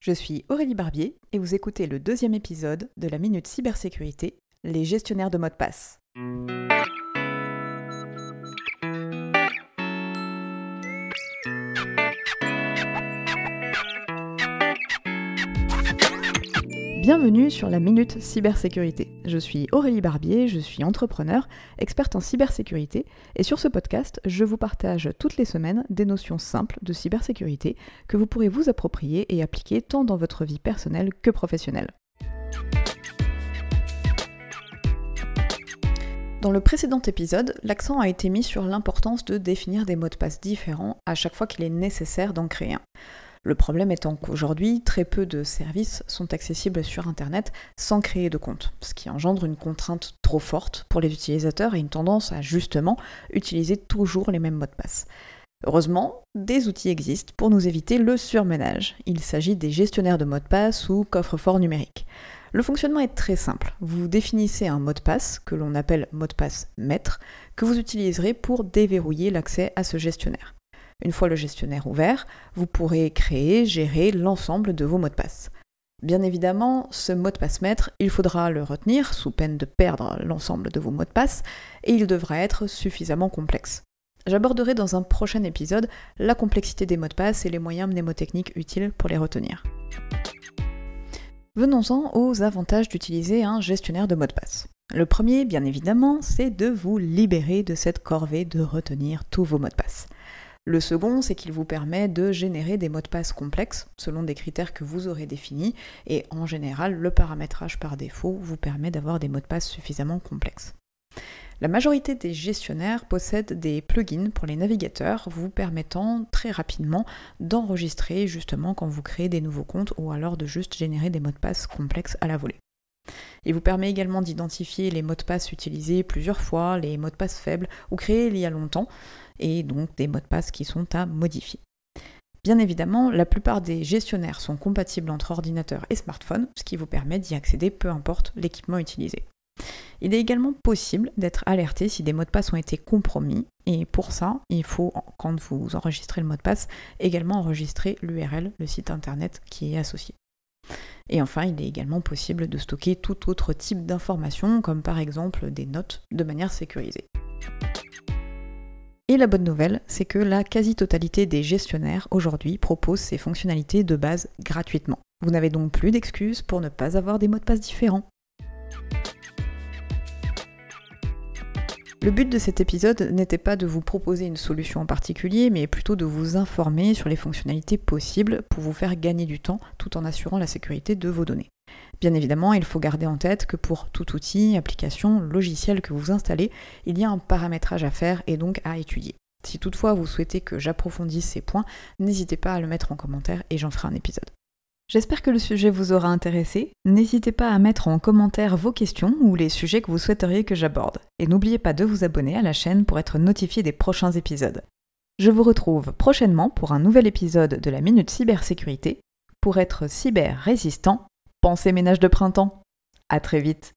Je suis Aurélie Barbier et vous écoutez le deuxième épisode de la Minute Cybersécurité, les gestionnaires de mots de passe. Bienvenue sur la Minute Cybersécurité. Je suis Aurélie Barbier, je suis entrepreneur, experte en cybersécurité, et sur ce podcast, je vous partage toutes les semaines des notions simples de cybersécurité que vous pourrez vous approprier et appliquer tant dans votre vie personnelle que professionnelle. Dans le précédent épisode, l'accent a été mis sur l'importance de définir des mots de passe différents à chaque fois qu'il est nécessaire d'en créer un. Le problème étant qu'aujourd'hui, très peu de services sont accessibles sur Internet sans créer de compte, ce qui engendre une contrainte trop forte pour les utilisateurs et une tendance à justement utiliser toujours les mêmes mots de passe. Heureusement, des outils existent pour nous éviter le surmenage. Il s'agit des gestionnaires de mots de passe ou coffres-forts numériques. Le fonctionnement est très simple. Vous définissez un mot de passe, que l'on appelle mot de passe maître, que vous utiliserez pour déverrouiller l'accès à ce gestionnaire. Une fois le gestionnaire ouvert, vous pourrez créer, gérer l'ensemble de vos mots de passe. Bien évidemment, ce mot de passe maître, il faudra le retenir sous peine de perdre l'ensemble de vos mots de passe et il devra être suffisamment complexe. J'aborderai dans un prochain épisode la complexité des mots de passe et les moyens mnémotechniques utiles pour les retenir. Venons-en aux avantages d'utiliser un gestionnaire de mots de passe. Le premier, bien évidemment, c'est de vous libérer de cette corvée de retenir tous vos mots de passe. Le second, c'est qu'il vous permet de générer des mots de passe complexes selon des critères que vous aurez définis et en général, le paramétrage par défaut vous permet d'avoir des mots de passe suffisamment complexes. La majorité des gestionnaires possèdent des plugins pour les navigateurs vous permettant très rapidement d'enregistrer justement quand vous créez des nouveaux comptes ou alors de juste générer des mots de passe complexes à la volée. Il vous permet également d'identifier les mots de passe utilisés plusieurs fois, les mots de passe faibles ou créés il y a longtemps, et donc des mots de passe qui sont à modifier. Bien évidemment, la plupart des gestionnaires sont compatibles entre ordinateur et smartphone, ce qui vous permet d'y accéder peu importe l'équipement utilisé. Il est également possible d'être alerté si des mots de passe ont été compromis, et pour ça, il faut, quand vous enregistrez le mot de passe, également enregistrer l'URL, le site internet qui est associé. Et enfin, il est également possible de stocker tout autre type d'informations, comme par exemple des notes, de manière sécurisée. Et la bonne nouvelle, c'est que la quasi-totalité des gestionnaires aujourd'hui proposent ces fonctionnalités de base gratuitement. Vous n'avez donc plus d'excuses pour ne pas avoir des mots de passe différents. Le but de cet épisode n'était pas de vous proposer une solution en particulier, mais plutôt de vous informer sur les fonctionnalités possibles pour vous faire gagner du temps tout en assurant la sécurité de vos données. Bien évidemment, il faut garder en tête que pour tout outil, application, logiciel que vous installez, il y a un paramétrage à faire et donc à étudier. Si toutefois vous souhaitez que j'approfondisse ces points, n'hésitez pas à le mettre en commentaire et j'en ferai un épisode. J'espère que le sujet vous aura intéressé. N'hésitez pas à mettre en commentaire vos questions ou les sujets que vous souhaiteriez que j'aborde. Et n'oubliez pas de vous abonner à la chaîne pour être notifié des prochains épisodes. Je vous retrouve prochainement pour un nouvel épisode de la Minute Cybersécurité. Pour être cyber résistant, pensez ménage de printemps. À très vite